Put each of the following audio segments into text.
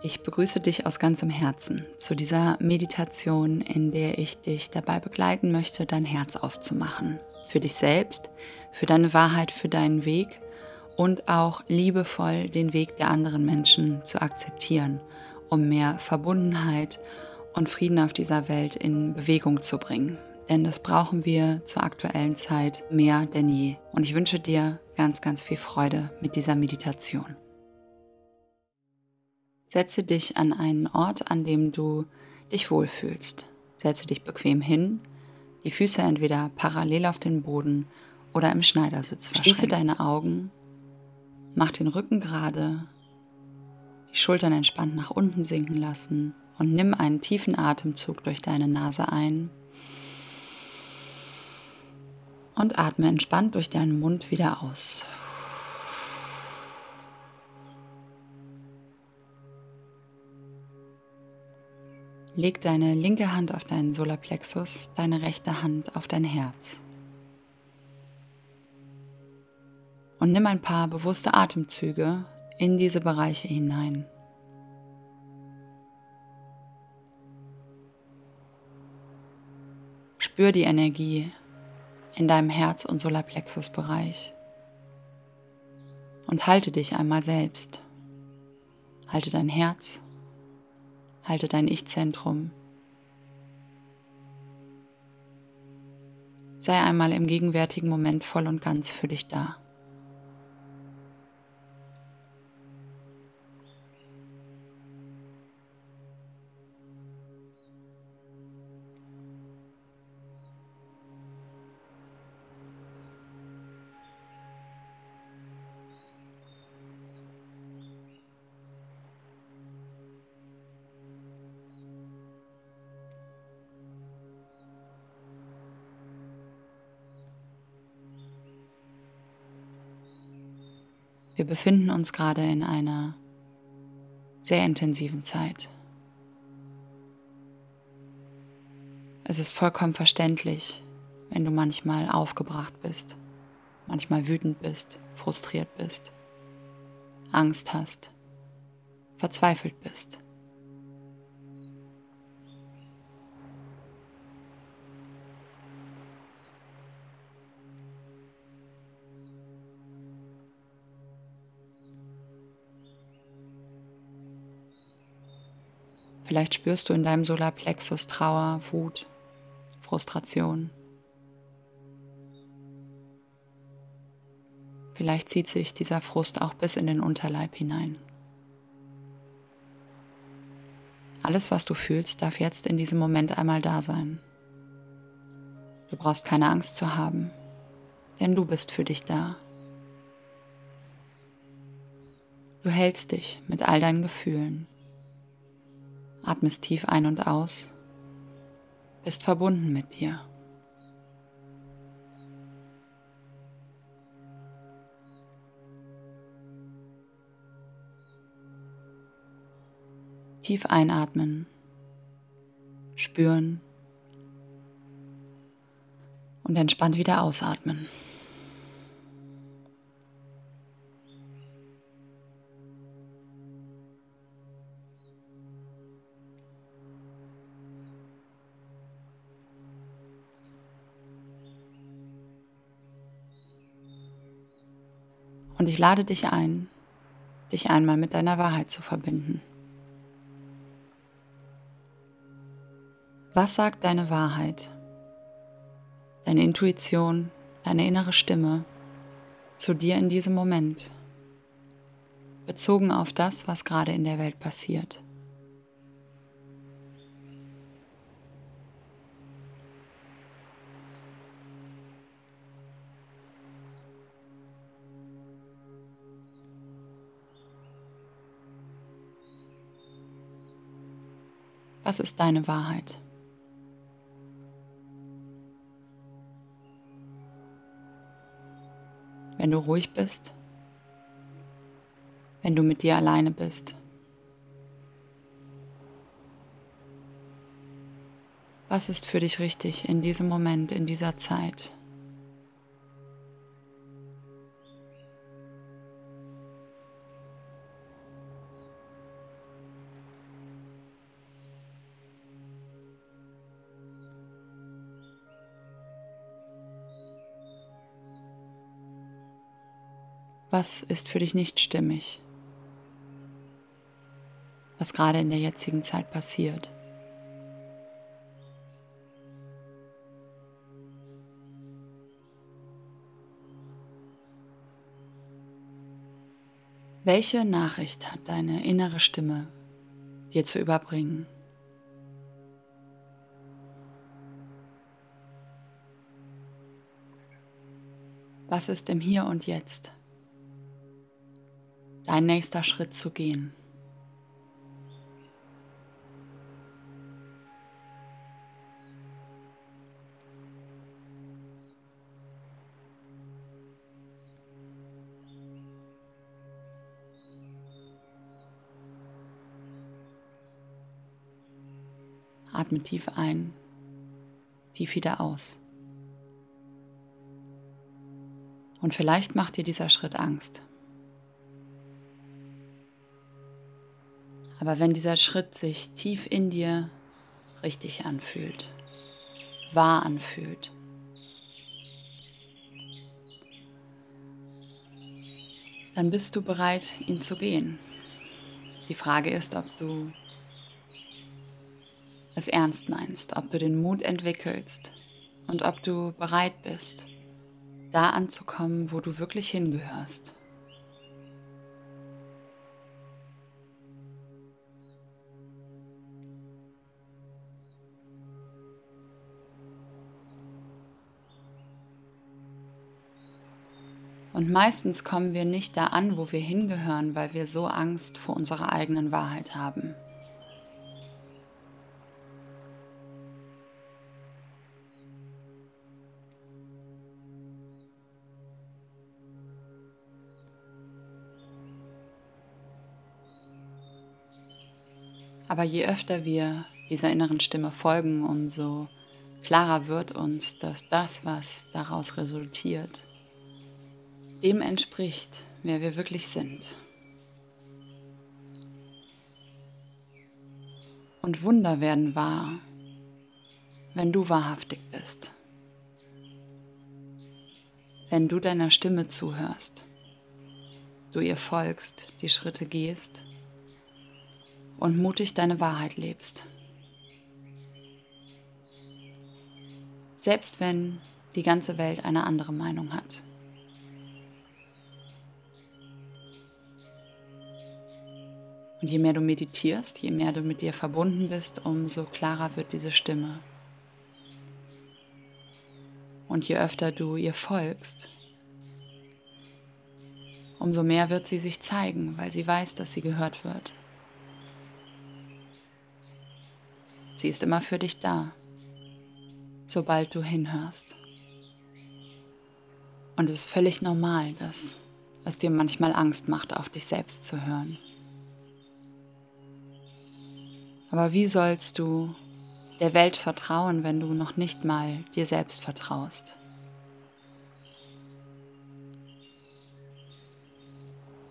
Ich begrüße dich aus ganzem Herzen zu dieser Meditation, in der ich dich dabei begleiten möchte, dein Herz aufzumachen. Für dich selbst, für deine Wahrheit, für deinen Weg und auch liebevoll den Weg der anderen Menschen zu akzeptieren, um mehr Verbundenheit und Frieden auf dieser Welt in Bewegung zu bringen. Denn das brauchen wir zur aktuellen Zeit mehr denn je. Und ich wünsche dir ganz, ganz viel Freude mit dieser Meditation. Setze dich an einen Ort, an dem du dich wohlfühlst. Setze dich bequem hin, die Füße entweder parallel auf den Boden oder im Schneidersitz verschränken. Schließe deine Augen, mach den Rücken gerade, die Schultern entspannt nach unten sinken lassen und nimm einen tiefen Atemzug durch deine Nase ein und atme entspannt durch deinen Mund wieder aus. Leg deine linke Hand auf deinen Solarplexus, deine rechte Hand auf dein Herz. Und nimm ein paar bewusste Atemzüge in diese Bereiche hinein. Spür die Energie in deinem Herz- und Solarplexus-Bereich. Und halte dich einmal selbst. Halte dein Herz Halte dein Ich-Zentrum. Sei einmal im gegenwärtigen Moment voll und ganz für dich da. Wir befinden uns gerade in einer sehr intensiven Zeit. Es ist vollkommen verständlich, wenn du manchmal aufgebracht bist, manchmal wütend bist, frustriert bist, Angst hast, verzweifelt bist. Vielleicht spürst du in deinem Solarplexus Trauer, Wut, Frustration. Vielleicht zieht sich dieser Frust auch bis in den Unterleib hinein. Alles, was du fühlst, darf jetzt in diesem Moment einmal da sein. Du brauchst keine Angst zu haben, denn du bist für dich da. Du hältst dich mit all deinen Gefühlen Atmest tief ein und aus. Bist verbunden mit dir. Tief einatmen, spüren und entspannt wieder ausatmen. Ich lade dich ein, dich einmal mit deiner Wahrheit zu verbinden. Was sagt deine Wahrheit, deine Intuition, deine innere Stimme zu dir in diesem Moment, bezogen auf das, was gerade in der Welt passiert? Was ist deine Wahrheit? Wenn du ruhig bist, wenn du mit dir alleine bist. Was ist für dich richtig in diesem Moment, in dieser Zeit? Was ist für dich nicht stimmig? Was gerade in der jetzigen Zeit passiert? Welche Nachricht hat deine innere Stimme dir zu überbringen? Was ist im Hier und Jetzt? Dein nächster Schritt zu gehen. Atme tief ein, tief wieder aus. Und vielleicht macht dir dieser Schritt Angst. Aber wenn dieser Schritt sich tief in dir richtig anfühlt, wahr anfühlt, dann bist du bereit, ihn zu gehen. Die Frage ist, ob du es ernst meinst, ob du den Mut entwickelst und ob du bereit bist, da anzukommen, wo du wirklich hingehörst. Und meistens kommen wir nicht da an, wo wir hingehören, weil wir so Angst vor unserer eigenen Wahrheit haben. Aber je öfter wir dieser inneren Stimme folgen, umso klarer wird uns, dass das, was daraus resultiert, dem entspricht, wer wir wirklich sind. Und Wunder werden wahr, wenn du wahrhaftig bist. Wenn du deiner Stimme zuhörst, du ihr folgst, die Schritte gehst und mutig deine Wahrheit lebst. Selbst wenn die ganze Welt eine andere Meinung hat. Und je mehr du meditierst, je mehr du mit dir verbunden bist, umso klarer wird diese Stimme. Und je öfter du ihr folgst, umso mehr wird sie sich zeigen, weil sie weiß, dass sie gehört wird. Sie ist immer für dich da, sobald du hinhörst. Und es ist völlig normal, dass es dir manchmal Angst macht, auf dich selbst zu hören. Aber wie sollst du der Welt vertrauen, wenn du noch nicht mal dir selbst vertraust?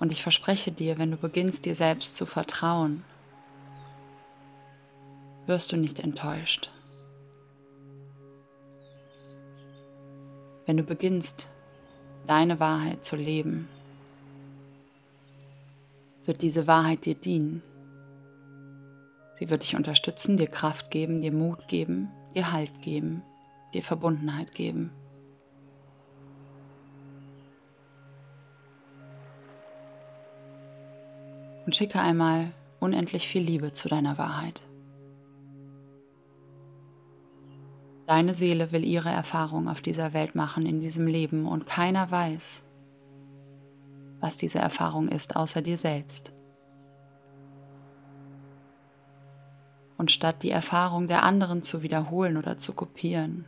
Und ich verspreche dir, wenn du beginnst dir selbst zu vertrauen, wirst du nicht enttäuscht. Wenn du beginnst, deine Wahrheit zu leben, wird diese Wahrheit dir dienen. Sie wird dich unterstützen, dir Kraft geben, dir Mut geben, dir Halt geben, dir Verbundenheit geben. Und schicke einmal unendlich viel Liebe zu deiner Wahrheit. Deine Seele will ihre Erfahrung auf dieser Welt machen, in diesem Leben, und keiner weiß, was diese Erfahrung ist, außer dir selbst. Und statt die Erfahrung der anderen zu wiederholen oder zu kopieren,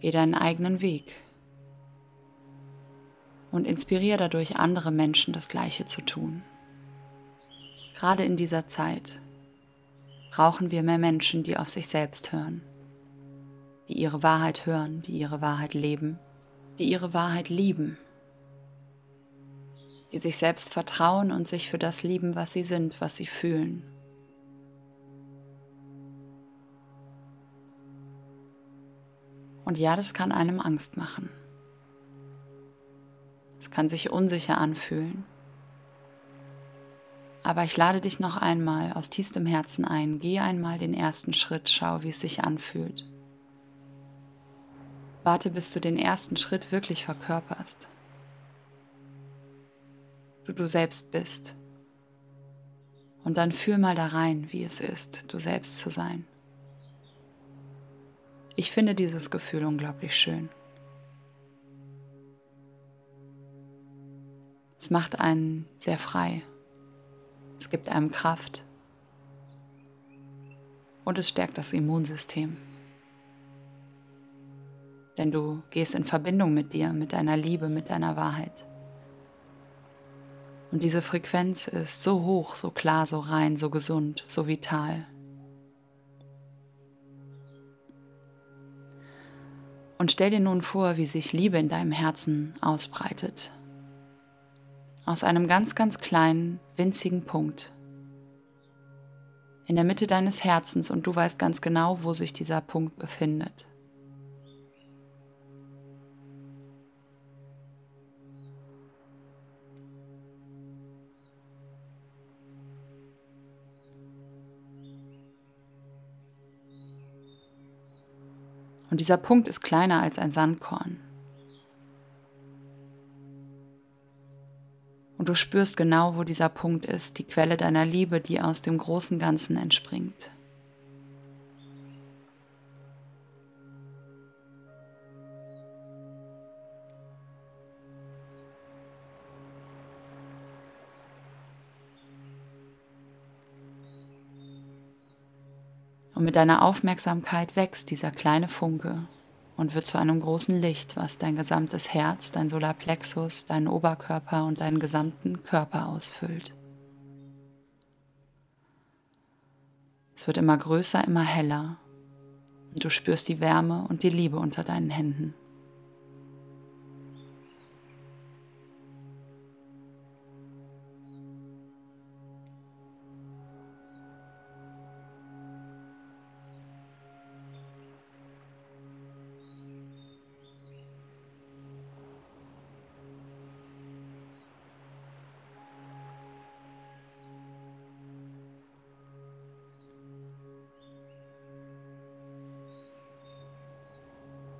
geh deinen eigenen Weg und inspiriere dadurch andere Menschen, das Gleiche zu tun. Gerade in dieser Zeit brauchen wir mehr Menschen, die auf sich selbst hören, die ihre Wahrheit hören, die ihre Wahrheit leben, die ihre Wahrheit lieben, sich selbst vertrauen und sich für das lieben, was sie sind, was sie fühlen. Und ja, das kann einem Angst machen. kann sich unsicher anfühlen. Aber ich lade dich noch einmal aus tiefstem Herzen ein. Geh einmal den ersten Schritt, schau, wie es sich anfühlt. Warte, bis du den ersten Schritt wirklich verkörperst. Du du selbst bist. Und dann fühl mal da rein, wie es ist, du selbst zu sein. Ich finde dieses Gefühl unglaublich schön. Es macht einen sehr frei. Es gibt einem Kraft. Und es stärkt das Immunsystem. Denn du gehst in Verbindung mit dir, mit deiner Liebe, mit deiner Wahrheit. Und diese Frequenz ist so hoch, so klar, so rein, so gesund, so vital. Und stell dir nun vor, wie sich Liebe in deinem Herzen ausbreitet aus einem ganz, ganz kleinen, winzigen Punkt in der Mitte deines Herzens und du weißt ganz genau, wo sich dieser Punkt befindet. Und dieser Punkt ist kleiner als ein Sandkorn. Und du spürst genau, wo dieser Punkt ist, die Quelle deiner Liebe, die aus dem großen Ganzen entspringt. Und mit deiner Aufmerksamkeit wächst dieser kleine Funke und wird zu einem großen Licht, was dein gesamtes Herz, dein Solarplexus, deinen Oberkörper und deinen gesamten Körper ausfüllt. Es wird immer größer, immer heller und du spürst die Wärme und die Liebe unter deinen Händen.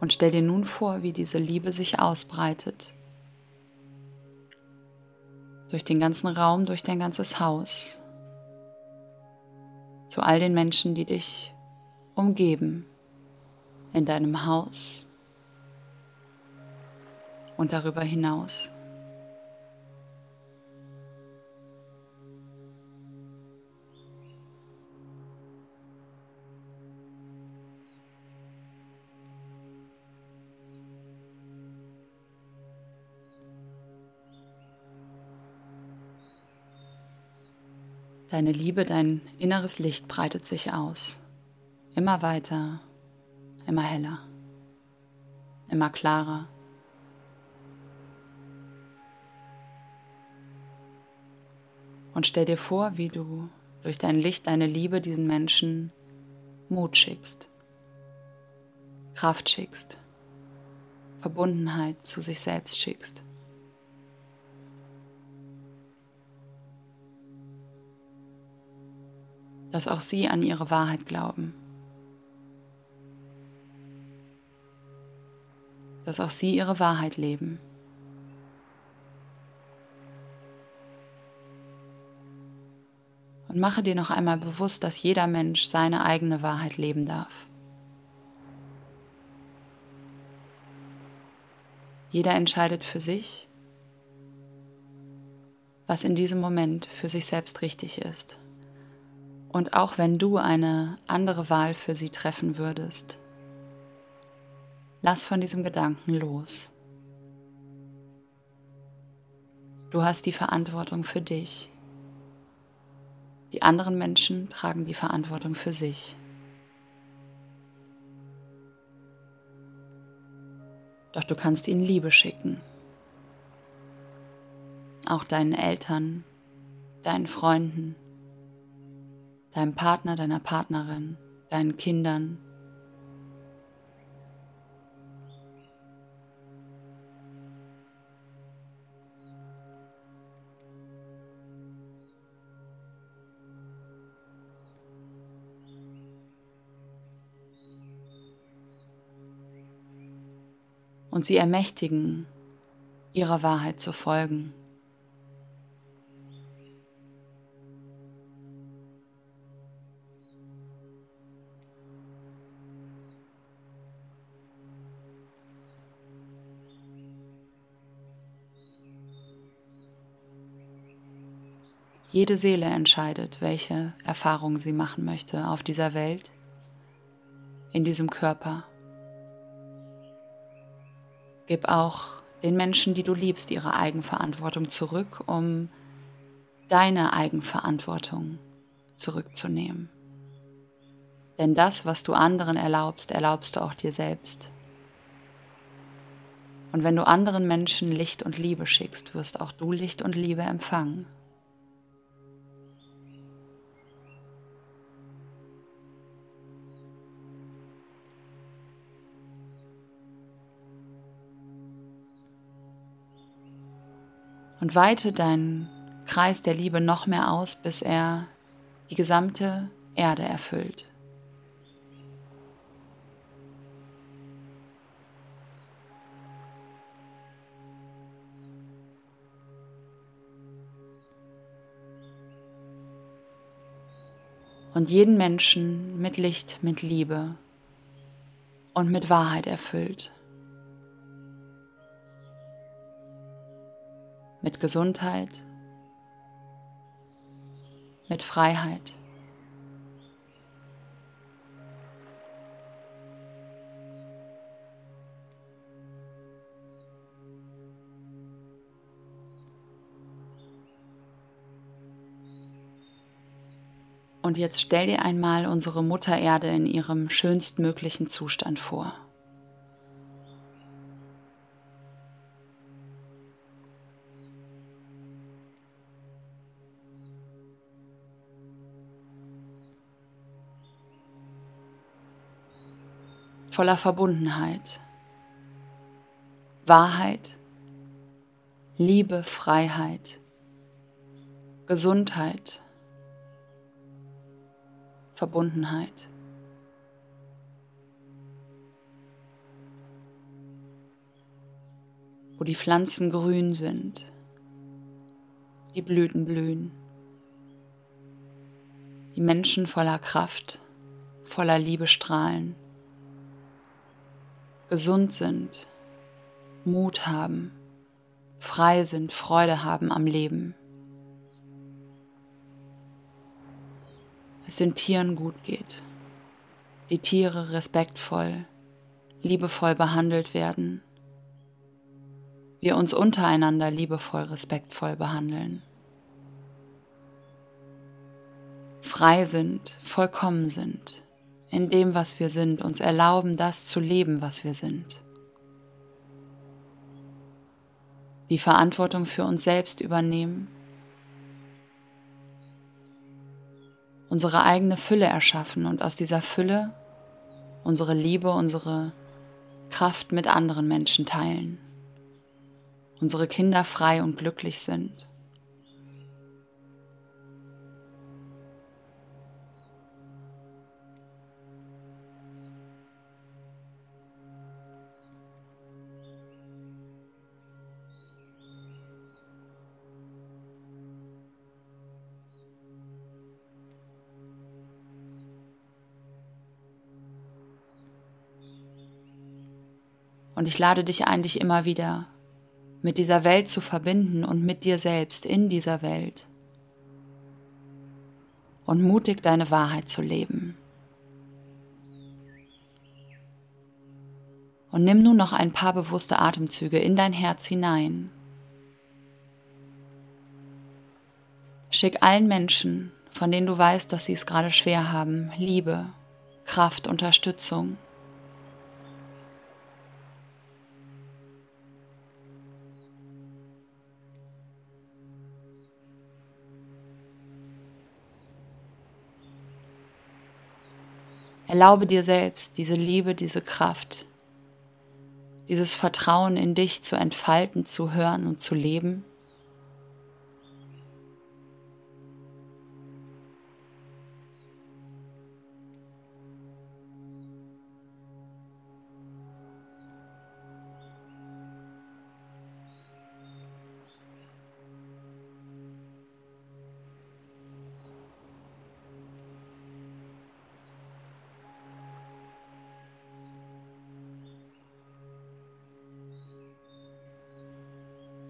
Und stell dir nun vor, wie diese Liebe sich ausbreitet. Durch den ganzen Raum, durch dein ganzes Haus. Zu all den Menschen, die dich umgeben. In deinem Haus und darüber hinaus. Deine Liebe, dein inneres Licht breitet sich aus. Immer weiter, immer heller, immer klarer. Und stell dir vor, wie du durch dein Licht, deine Liebe diesen Menschen Mut schickst, Kraft schickst, Verbundenheit zu sich selbst schickst. Dass auch sie an ihre Wahrheit glauben, dass auch sie ihre Wahrheit leben. Und mache dir noch einmal bewusst, dass jeder Mensch seine eigene Wahrheit leben darf. Jeder entscheidet für sich, was in diesem Moment für sich selbst richtig ist. Und auch wenn du eine andere Wahl für sie treffen würdest, lass von diesem Gedanken los. Du hast die Verantwortung für dich. Die anderen Menschen tragen die Verantwortung für sich. Doch du kannst ihnen Liebe schicken. Auch deinen Eltern, deinen Freunden, deinem Partner, deiner Partnerin, deinen Kindern. Und sie ermächtigen, ihrer Wahrheit zu folgen. Jede Seele entscheidet, welche Erfahrungen sie machen möchte auf dieser Welt, in diesem Körper. Gib auch den Menschen, die du liebst, ihre Eigenverantwortung zurück, um deine Eigenverantwortung zurückzunehmen. Denn das, was du anderen erlaubst, erlaubst du auch dir selbst. Und wenn du anderen Menschen Licht und Liebe schickst, wirst auch du Licht und Liebe empfangen. Und weite deinen Kreis der Liebe noch mehr aus, bis er die gesamte Erde erfüllt. Und jeden Menschen mit Licht, mit Liebe und mit Wahrheit erfüllt. Mit Gesundheit, mit Freiheit. Und jetzt stell dir einmal unsere Mutter Erde in ihrem schönstmöglichen Zustand vor. Voller Verbundenheit, Wahrheit, Liebe, Freiheit, Gesundheit, Verbundenheit. Wo die Pflanzen grün sind, die Blüten blühen, die Menschen voller Kraft, voller Liebe strahlen gesund sind, Mut haben, frei sind, Freude haben am Leben. Es den Tieren gut geht, die Tiere respektvoll, liebevoll behandelt werden, wir uns untereinander liebevoll, respektvoll behandeln, frei sind, vollkommen sind in dem, was wir sind, uns erlauben, das zu leben, was wir sind. Die Verantwortung für uns selbst übernehmen, unsere eigene Fülle erschaffen und aus dieser Fülle unsere Liebe, unsere Kraft mit anderen Menschen teilen, unsere Kinder frei und glücklich sind. Und ich lade dich ein, dich immer wieder mit dieser Welt zu verbinden und mit dir selbst in dieser Welt. Und mutig deine Wahrheit zu leben. Und nimm nun noch ein paar bewusste Atemzüge in dein Herz hinein. Schick allen Menschen, von denen du weißt, dass sie es gerade schwer haben, Liebe, Kraft, Unterstützung. Erlaube dir selbst diese Liebe, diese Kraft, dieses Vertrauen in dich zu entfalten, zu hören und zu leben.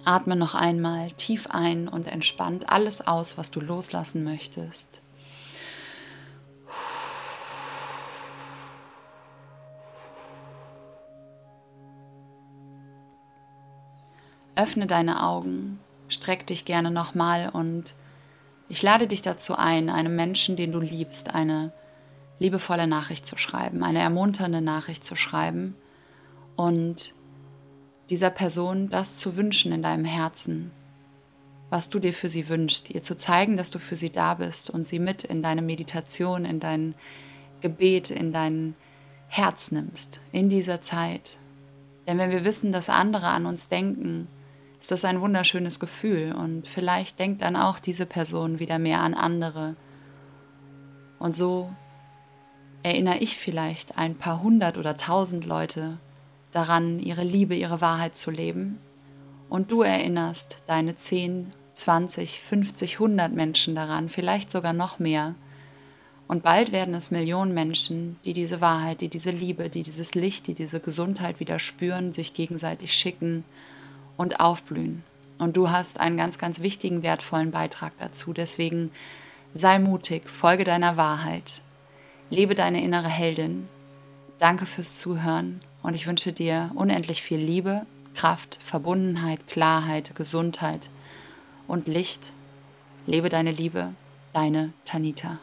Atme noch einmal tief ein und entspannt alles aus, was du loslassen möchtest. Öffne deine Augen, streck dich gerne nochmal und ich lade dich dazu ein, einem Menschen, den du liebst, eine liebevolle Nachricht zu schreiben, eine ermunternde Nachricht zu schreiben und dieser Person das zu wünschen in deinem Herzen, was du dir für sie wünschst, ihr zu zeigen, dass du für sie da bist und sie mit in deine Meditation, in dein Gebet, in dein Herz nimmst in dieser Zeit. Denn wenn wir wissen, dass andere an uns denken, ist das ein wunderschönes Gefühl und vielleicht denkt dann auch diese Person wieder mehr an andere. Und so erinnere ich vielleicht ein paar hundert oder tausend Leute daran, ihre Liebe, ihre Wahrheit zu leben. Und du erinnerst deine 10, 20, 50, 100 Menschen daran, vielleicht sogar noch mehr. Und bald werden es Millionen Menschen, die diese Wahrheit, die diese Liebe, die dieses Licht, die diese Gesundheit wieder spüren, sich gegenseitig schicken und aufblühen. Und du hast einen ganz, ganz wichtigen, wertvollen Beitrag dazu. Deswegen sei mutig, folge deiner Wahrheit, lebe deine innere Heldin. Danke fürs Zuhören und ich wünsche dir unendlich viel Liebe, Kraft, Verbundenheit, Klarheit, Gesundheit und Licht. Lebe deine Liebe, deine Tanita.